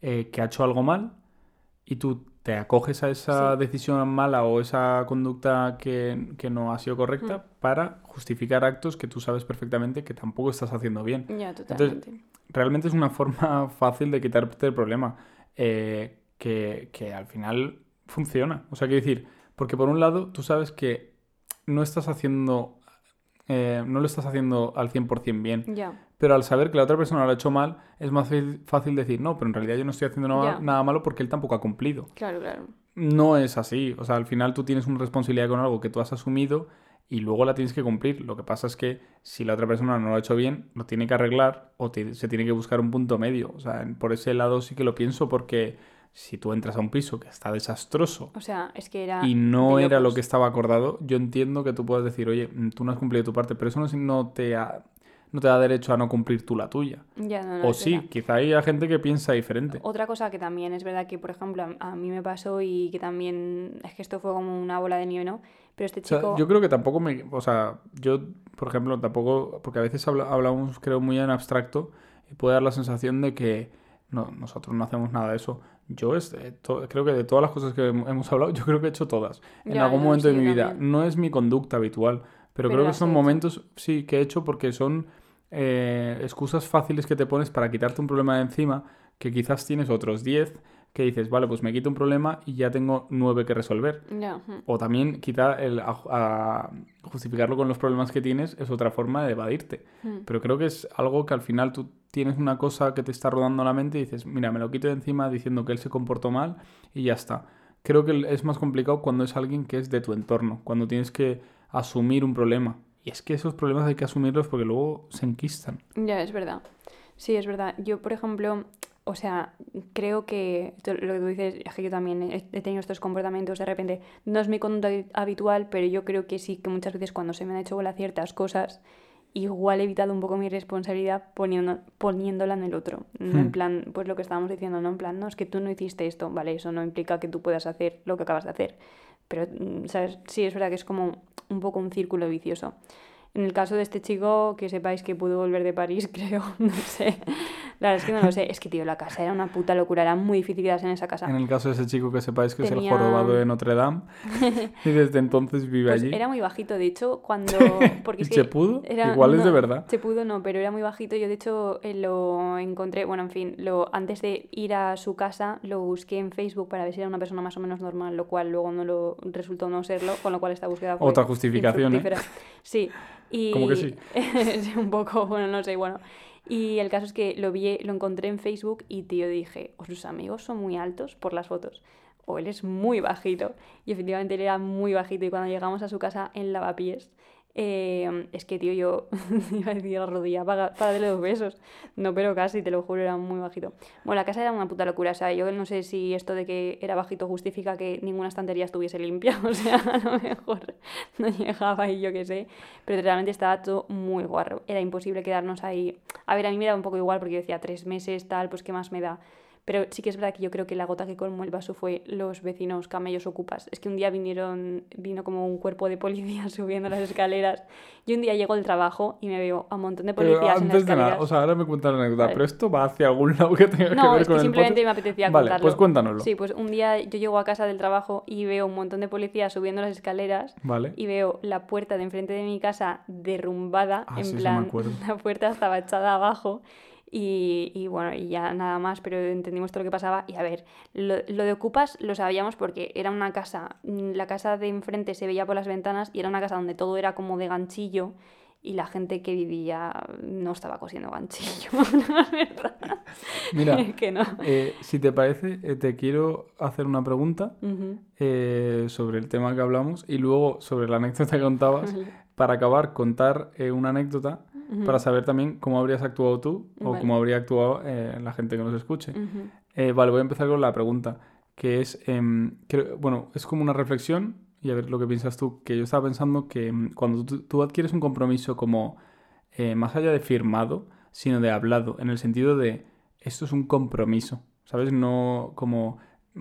eh, que ha hecho algo mal y tú te acoges a esa Sí. decisión mala o esa conducta que, que no ha sido correcta para justificar actos que tú sabes perfectamente que tampoco estás haciendo bien. Ya, totalmente. Realmente es una forma fácil de quitarte el problema, eh, que, que al final funciona. O sea, quiero decir, porque por un lado tú sabes que no estás haciendo, eh, no lo estás haciendo al 100% bien, ya, pero al saber que la otra persona lo ha hecho mal, es más fácil, decir, no, pero en realidad yo no estoy haciendo nada, nada malo porque él tampoco ha cumplido. claro, claro. No es así. O sea, al final tú tienes una responsabilidad con algo que tú has asumido y luego la tienes que cumplir. Lo que pasa es que si la otra persona no lo ha hecho bien, lo tiene que arreglar o se tiene que buscar un punto medio. O sea, por ese lado sí que lo pienso porque si tú entras a un piso que está desastroso O sea, es que era... y no era lo que estaba acordado, yo entiendo que tú puedas decir, oye, tú no has cumplido tu parte, pero eso no, te, ha- no te da derecho a no cumplir tú la tuya. Ya, no, no, o sí, verdad. quizá haya gente que piensa diferente. Otra cosa que también es verdad que, por ejemplo, a, a mí me pasó y que también es que esto fue como una bola de nieve, ¿no? Pero este O sea, chico... yo creo que tampoco me... O sea, yo, por ejemplo, tampoco... Porque a veces habla- hablamos, creo, muy en abstracto y puede dar la sensación de que no, nosotros no hacemos nada de eso. Yo es, to- creo que de todas las cosas que hem- hemos hablado, yo creo que he hecho todas. En Ya, algún momento de mi vida. también. No es mi conducta habitual, pero, Pero creo que son momentos, sí, que he hecho porque son eh, excusas fáciles que te pones para quitarte un problema de encima que quizás tienes otros 10 que dices, vale, pues me quito un problema y ya tengo 9 que resolver. O también quizá el a- a justificarlo con los problemas que tienes es otra forma de evadirte. Mm. Pero creo que es algo que al final tú tienes una cosa que te está rodando la mente y dices, mira, me lo quito de encima diciendo que él se comportó mal y ya está. Creo que es más complicado cuando es alguien que es de tu entorno, cuando tienes que asumir un problema. Y es que esos problemas hay que asumirlos porque luego se enquistan. Ya, es verdad. Sí, es verdad. Yo, por ejemplo, o sea, creo que lo que tú dices, es que yo también he, tenido estos comportamientos de repente. No es mi conducta habi- habitual, pero yo creo que sí que muchas veces cuando se me han hecho bola ciertas cosas, igual he evitado un poco mi responsabilidad poniendo, poniéndola en el otro. En Hmm. plan, pues lo que estábamos diciendo, ¿no? En plan, no, es que tú no hiciste esto, vale, eso no implica que tú puedas hacer lo que acabas de hacer. Pero, mm, ¿sabes? Sí, es verdad que es como un poco un círculo vicioso. En el caso de este chico, que sepáis que pudo volver de París, creo, no sé. La verdad es que no lo sé. Es que, tío, la casa era una puta locura. Era muy difícil quedarse en esa casa. En el caso de ese chico que sepáis que es el jorobado de Notre Dame y desde entonces vive Pues allí. era muy bajito, de hecho, cuando... Porque ¿Y es que Chepudo? era- Igual es de no, verdad. Chepudo no, pero era muy bajito. Yo, de hecho, eh, lo encontré... Bueno, en fin, lo, antes de ir a su casa, lo busqué en Facebook para ver si era una persona más o menos normal, lo cual luego no lo resultó no serlo, con lo cual esta búsqueda fue Otra justificación, ¿eh? Sí. Y... ¿Cómo que sí? Sí, un poco, bueno, no sé, bueno. Y el caso es que lo vi, lo encontré en Facebook y tío dije, o sus amigos son muy altos por las fotos, o él es muy bajito. Y efectivamente él era muy bajito y cuando llegamos a su casa en Lavapiés, eh, es que tío yo iba a decir la rodilla para, para darle dos besos. No, pero casi, te lo juro, era muy bajito. Bueno, la casa era una puta locura, o sea, yo no sé si esto de que era bajito justifica que ninguna estantería estuviese limpia, o sea, a lo mejor no llegaba y yo qué sé, pero realmente estaba todo muy guarro, era imposible quedarnos ahí. A ver, a mí me da un poco igual porque yo decía tres meses, tal, pues qué más me da. Pero sí que es verdad que yo creo que la gota que colmó el vaso fue los vecinos camellos ocupas. Es que un día vinieron, vino como un cuerpo de policía subiendo las escaleras. Yo un día llego del trabajo y me veo a un montón de Pero policías en las antes de nada, escaleras. o sea, ahora me cuentas la anécdota, Vale. pero esto va hacia algún lado que tenga que ver es con que simplemente me apetecía Vale, contarlo. pues cuéntanoslo. Sí, pues un día yo llego a casa del trabajo y veo un montón de policías subiendo las escaleras Vale. y veo la puerta de enfrente de mi casa derrumbada, Ah, en sí, sí, me plan, acuerdo. la puerta estaba echada abajo y, y bueno, y ya nada más, pero entendimos todo lo que pasaba y a ver, lo, lo de Ocupas lo sabíamos porque era una casa, mm, la casa de enfrente se veía por las ventanas y era una casa donde todo era como de ganchillo y la gente que vivía no estaba cosiendo ganchillo, la verdad. Mira, Es que no. eh, si te parece, eh, te quiero hacer una pregunta eh, sobre el tema que hablamos y luego sobre la anécdota que contabas. Para acabar, contar una anécdota Para saber también cómo habrías actuado tú o cómo habría actuado eh, la gente que nos escuche. Eh, vale, voy a empezar con la pregunta, que es, em, bueno, es como una reflexión y a ver lo que piensas tú, que yo estaba pensando que em, cuando tú, tú adquieres un compromiso como eh, más allá de firmado, sino de hablado, en el sentido de esto es un compromiso, ¿sabes? No como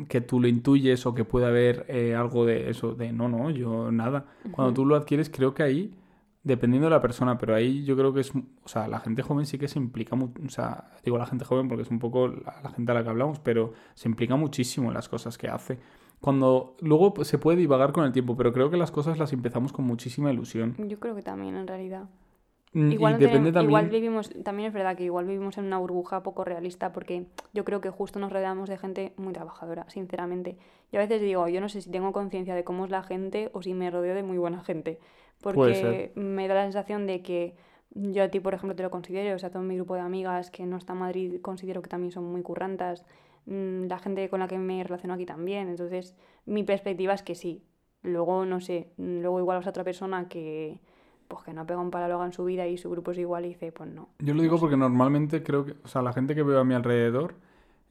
que tú lo intuyes o que puede haber eh, algo de eso, de no, no, yo nada. Cuando tú lo adquieres, creo que ahí, dependiendo de la persona, pero ahí yo creo que es, o sea, la gente joven sí que se implica, o sea, digo la gente joven porque es un poco la, la gente a la que hablamos, pero se implica muchísimo en las cosas que hace. Cuando luego pues, se puede divagar con el tiempo, pero creo que las cosas las empezamos con muchísima ilusión. Yo creo que también, en realidad. Mm, Igual, no tenemos- también... igual vivimos, también es verdad que igual vivimos en una burbuja poco realista porque yo creo que justo nos rodeamos de gente muy trabajadora, sinceramente. Yo a veces digo, yo no sé si tengo conciencia de cómo es la gente o si me rodeo de muy buena gente, porque me da la sensación de que yo a ti, por ejemplo, te lo considero, o sea, todo mi grupo de amigas que no está en Madrid considero que también son muy currantas, mm, la gente con la que me relaciono aquí también, entonces mi perspectiva es que sí. Luego, no sé, mm, luego igual vas a otra persona que pues que no pega un palo en su vida y su grupo es igual y dice, pues no. Yo lo digo porque normalmente creo que, o sea, la gente que veo a mi alrededor,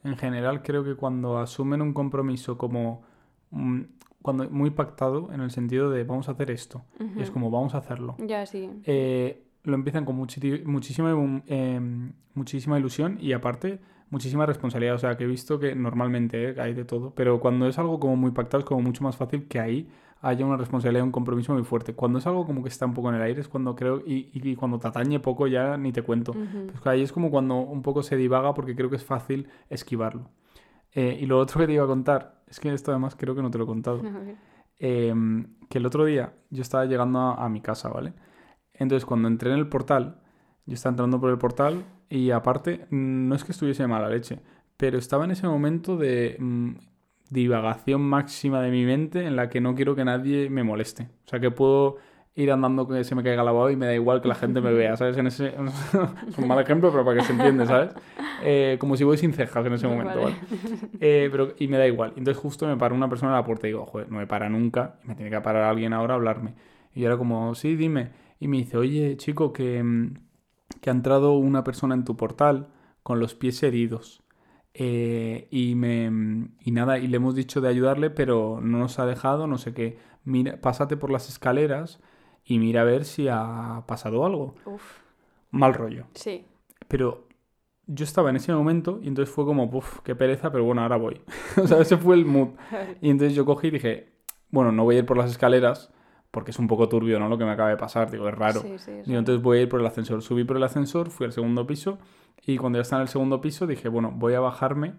en general creo que cuando asumen un compromiso como mm, cuando muy pactado en el sentido de vamos a hacer esto, y es como vamos a hacerlo. Ya, sí. eh, lo empiezan con muchísima, em, muchísima ilusión y aparte muchísima responsabilidad. O sea, que he visto que normalmente eh, hay de todo, pero cuando es algo como muy pactado es como mucho más fácil que ahí haya una responsabilidad y un compromiso muy fuerte. Cuando es algo como que está un poco en el aire es cuando creo, y, y- y cuando te atañe poco ya ni te cuento. Ujú. Pues que ahí es como cuando un poco se divaga porque creo que es fácil esquivarlo. Eh, y lo otro que te iba a contar, es que esto además creo que no te lo he contado. A ver. Em, que el otro día yo estaba llegando a, a mi casa, ¿vale? Entonces cuando entré en el portal, yo estaba entrando por el portal y aparte, no es que estuviese mala leche, pero estaba en ese momento de mm, divagación máxima de mi mente en la que no quiero que nadie me moleste. O sea, que puedo ir andando que se me caiga la baba y me da igual que la gente me vea, ¿sabes? En ese, es un mal ejemplo, pero para que se entiende, ¿sabes? Eh, como si voy sin cejas en ese momento, Vale. ¿vale? Eh, pero, y me da igual. Entonces justo me para una persona en la puerta y digo, joder, no me para nunca. Me tiene que parar alguien ahora a hablarme. Y yo era como, sí, dime. Y me dice, oye, chico, que, mm, que ha entrado una persona en tu portal con los pies heridos. Eh, y, me, mm, y nada, y le hemos dicho de ayudarle, pero no nos ha dejado, no sé qué. Mira, pásate por las escaleras y mira a ver si ha pasado algo. Uf, Mal rollo. sí. Pero yo estaba en ese momento y entonces fue como, puff, qué pereza, pero bueno, ahora voy. o sea, ese fue el mood. Y entonces yo cogí y dije, bueno, no voy a ir por las escaleras porque es un poco turbio, ¿no? Lo que me acaba de pasar, digo, es raro. Sí, sí, es Digo, entonces voy a ir por el ascensor. Subí por el ascensor, fui al segundo piso y cuando ya estaba en el segundo piso dije, bueno, voy a bajarme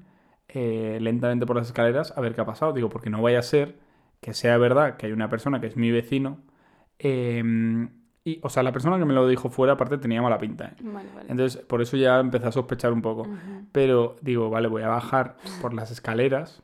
eh, lentamente por las escaleras a ver qué ha pasado. Digo, porque no vaya a ser que sea verdad que hay una persona que es mi vecino. Eh, y, o sea, la persona que me lo dijo fuera, aparte, tenía mala pinta. ¿eh? Vale, vale. Entonces, por eso ya empecé a sospechar un poco. Pero digo, vale, voy a bajar por las escaleras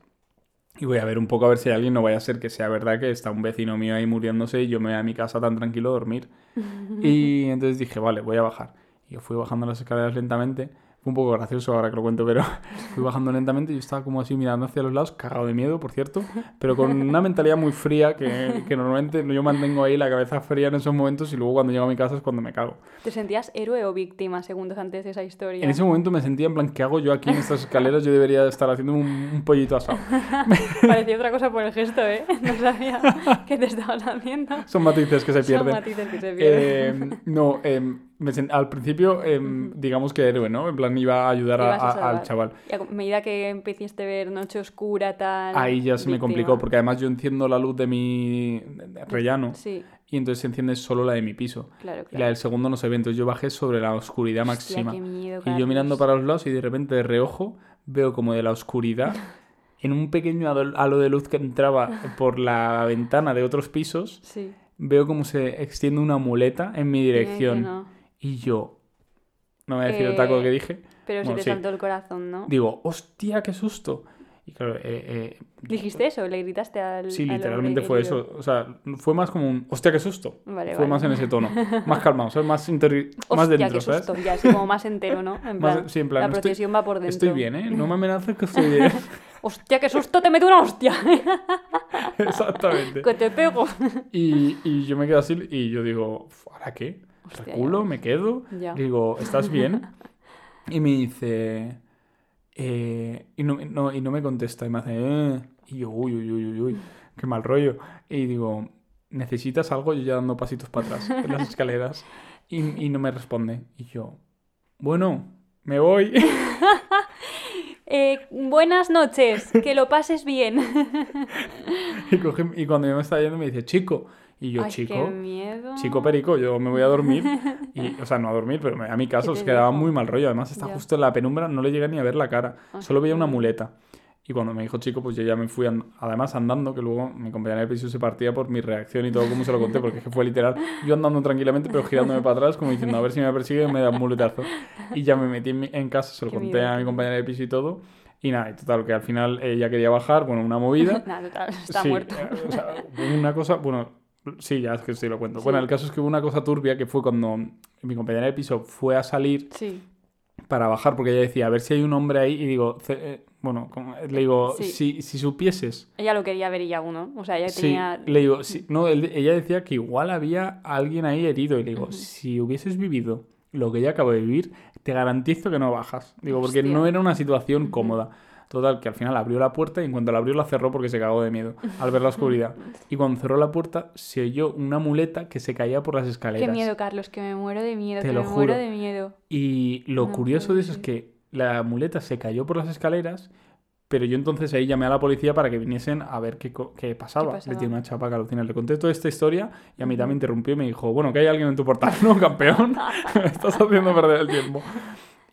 y voy a ver un poco a ver si hay alguien, no vaya a ser que sea verdad que está un vecino mío ahí muriéndose y yo me voy a mi casa tan tranquilo a dormir. Y entonces dije, vale, voy a bajar. Y yo fui bajando las escaleras lentamente. Fue un poco gracioso ahora que lo cuento, pero fui bajando lentamente y yo estaba como así mirando hacia los lados, cagado de miedo, por cierto, pero con una mentalidad muy fría que, que normalmente yo mantengo ahí la cabeza fría en esos momentos y luego cuando llego a mi casa es cuando me cago. ¿Te sentías héroe o víctima segundos antes de esa historia? En ese momento me sentía en plan, ¿qué hago yo aquí en estas escaleras? Yo debería estar haciendo un, un pollito asado. Parecía otra cosa por el gesto, ¿eh? No sabía qué te estabas haciendo. Son matices que se Son pierden. matices que se pierden. Eh, no, eh, me sent- al principio, eh, digamos que héroe, ¿no? En plan, iba a ayudar a- a al chaval. Y a medida que empezaste a ver Noche Oscura, tal... Ahí ya se me complicó, porque además yo enciendo la luz de mi rellano Sí, y entonces se enciende solo la de mi piso. claro, Y la claro. del segundo no se ve, entonces yo bajé sobre la oscuridad Hostia, máxima. qué miedo, Y yo mirando para los lados y de repente de reojo veo como de la oscuridad, en un pequeño halo de luz que entraba por la ventana de otros pisos, Sí. veo como se extiende una muleta en mi dirección. Y yo, no me voy a decir el taco Eh, que dije, Pero Bueno, se te sí. saltó el corazón, ¿no? digo, hostia, qué susto. Y claro, eh, eh, ¿Dijiste eso? ¿Le gritaste al Sí, al literalmente fue eso. O sea, fue más como un, hostia, qué susto. Vale, fue vale. más en ese tono. Más calmado, ¿sabes? Más, más Hostia, dentro, qué ¿sabes? susto. Ya, así como más entero, ¿no? En Más- plan, sí, en plan, la no estoy- procesión va por dentro. Estoy bien, ¿eh? No me amenaces que estoy bien. Hostia, qué susto, te meto una hostia. Exactamente. que te pego. Y, y yo me quedo así y yo digo, ¿ahora qué? Hostia, ¿Reculo? ya. ¿Me quedo? Ya. Digo, ¿estás bien? Y me dice... eh, y, no, no- y no me contesta. Y me hace... "Eh". Y yo, uy, uy, uy, uy, uy, qué mal rollo. Y digo, ¿necesitas algo? Yo ya dando pasitos para atrás en las escaleras. Y, y no me responde. Y yo, bueno, me voy. Eh, buenas noches, que lo pases bien. y, y cuando yo me estaba yendo me dice, chico. Y yo, Ay, chico... qué miedo. Chico perico, yo me voy a dormir. Y, o sea, no a dormir, pero a mi ¿Qué os quedaba dijo? muy mal rollo. Además, está justo en la penumbra, no le llega ni a ver la cara. Ah, Solo veía una muleta. Y cuando me dijo chico, pues yo ya me fui, and- además andando, que luego mi compañera de piso se partía por mi reacción y todo como se lo conté, porque es que fue literal, yo andando tranquilamente, pero girándome para atrás, como diciendo, a ver si me persigue, me da un muletazo. Y ya me metí en, mi- en casa, se lo Qué conté miedo, a mi compañera de piso y todo. Y nada, y total, que al final ella quería bajar, bueno, una movida. Nada, total, está Sí, muerto. eh, o sea, una cosa, bueno, sí, ya es que sí lo cuento. Sí. Bueno, el caso es que hubo una cosa turbia que fue cuando mi compañera de piso fue a salir Sí, para bajar, porque ella decía, a ver si hay un hombre ahí, y digo, eh, bueno, como- le digo, Sí. si, si supieses, ella lo quería ver y ya uno. O sea, ella sí, tenía... le digo, sí, no, él- ella decía que igual había alguien ahí herido, y le digo, si hubieses vivido lo que ella acabo de vivir, te garantizo que no bajas. Digo, porque Hostia. no era una situación cómoda. Total, que al final abrió la puerta y en cuanto la abrió la cerró porque se cagó de miedo al ver la oscuridad. Y cuando cerró la puerta se oyó una muleta que se caía por las escaleras. Qué miedo, Carlos, que me muero de miedo, Te que lo me muero juro. de miedo. Y lo No curioso de eso es que la muleta se cayó por las escaleras, pero yo entonces ahí llamé a la policía para que viniesen a ver qué, qué pasaba. pasaba? Le tiré una chapa que alucina. Le conté toda esta historia y a mitad me interrumpió y me dijo, bueno, que hay alguien en tu portal, ¿no, campeón? me estás haciendo perder el tiempo.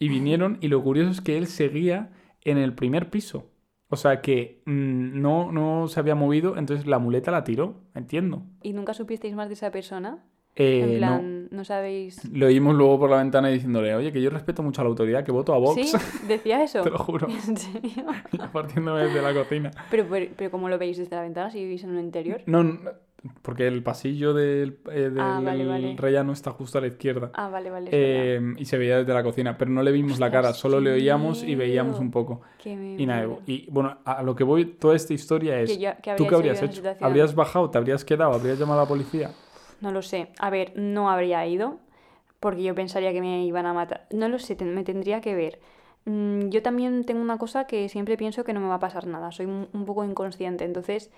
Y vinieron y lo curioso es que él seguía en el primer piso. O sea que mm, no, no se había movido, entonces la muleta la tiró, entiendo. ¿Y nunca supisteis más de esa persona? Eh, en no. plan, no, sabéis... Lo oímos luego por la ventana diciéndole, oye, que yo respeto mucho a la autoridad, que voto a Vox. ¿Sí? ¿Decía eso? Te lo juro. ¿En serio? partiéndome desde la cocina. Pero, pero, pero ¿cómo lo veis desde la ventana si vivís en un interior? No, no, porque el pasillo del, eh, del Ah, vale, vale. rellano está justo a la izquierda. Ah, vale, vale. Eh, y se veía desde la cocina, pero no le vimos la cara, solo le qué oíamos y veíamos miedo. un poco. Y nada, muero. y bueno, a lo que voy, toda esta historia es, Que yo- que ¿tú qué habrías hecho? ¿Habrías bajado? ¿Te habrías quedado? ¿Habrías llamado a la policía? No lo sé. A ver, no habría ido porque yo pensaría que me iban a matar. No lo sé, ten- me tendría que ver. Mm, Yo también tengo una cosa que siempre pienso que no me va a pasar nada. Soy un un poco inconsciente. Entonces,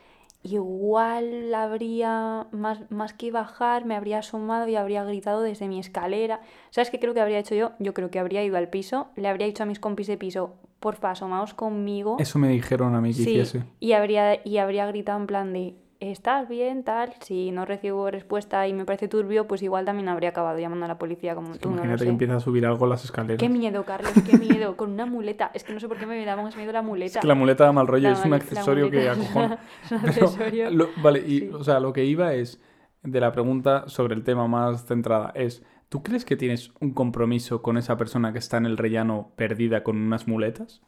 igual habría, más, más que bajar, me habría asomado y habría gritado desde mi escalera. ¿Sabes qué creo que habría hecho yo? Yo creo que habría ido al piso, le habría dicho a mis compis de piso, porfa, asomaos conmigo. Eso me dijeron a mí que Sí, hiciese. y habría, y habría gritado en plan de, ¿estás bien? Tal. Si no recibo respuesta y me parece turbio, pues igual también habría acabado llamando a la policía como tú, no lo Imagínate sé. que empieza a subir algo las escaleras. Qué miedo, Carlos, qué miedo. Con una muleta. Es que no sé por qué me daba más miedo la muleta. Es que la muleta da mal rollo, La es un accesorio que muleta es acojona. un Pero accesorio. lo- vale, y Sí. o sea, lo que iba es de la pregunta sobre el tema más centrada es, ¿tú crees que tienes un compromiso con esa persona que está en el rellano perdida con unas muletas?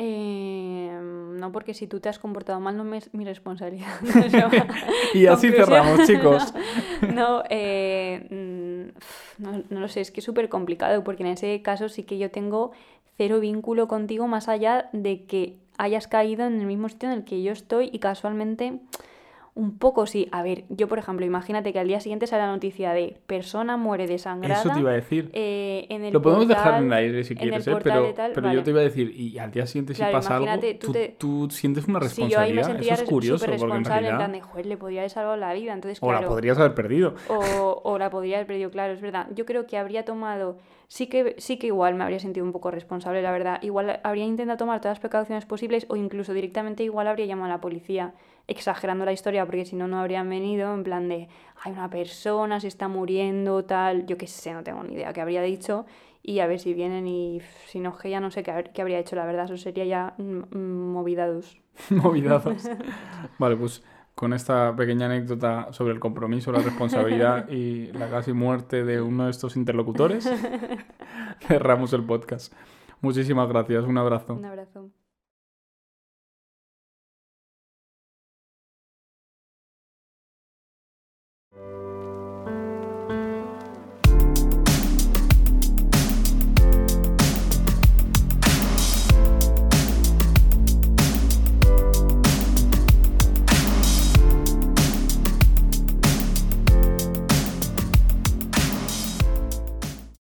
Eh, no, porque si tú te has comportado mal, no es mi responsabilidad. Y así cerramos, chicos. No, eh, mm, no, no lo sé, es que es súper complicado porque en ese caso sí que yo tengo cero vínculo contigo más allá de que hayas caído en el mismo sitio en el que yo estoy y casualmente un poco sí. A ver, yo por ejemplo, imagínate que al día siguiente sale la noticia de persona muere desangrada. Eso te iba a decir. eh, en el Lo podemos dejar en el aire si quieres, ¿eh? pero, tal, pero yo te iba a decir, y al día siguiente si Claro, pasa algo, tú tú, te- tú sientes una Sí, yo ahí me responsabilidad. sentía Eso es curioso, súper porque en responsable, en plan realidad... de, joder, le podría haber salvado la vida. Entonces, O la podrías haber perdido. o, o la podría haber perdido, claro, es verdad. Yo creo que habría tomado, sí que, sí que igual me habría sentido un poco responsable, la verdad. Igual habría intentado tomar todas las precauciones posibles o incluso directamente igual habría llamado a la policía exagerando la historia porque si no, no habrían venido en plan de, hay una persona, se está muriendo, tal, yo qué sé, no tengo ni idea qué habría dicho y a ver si vienen y si no, que ya no sé qué, qué habría hecho, la verdad, eso sería ya movidados. Movidazos. Vale, pues con esta pequeña anécdota sobre el compromiso, la responsabilidad y la casi muerte de uno de estos interlocutores, cerramos el podcast. Muchísimas gracias, un abrazo. Un abrazo.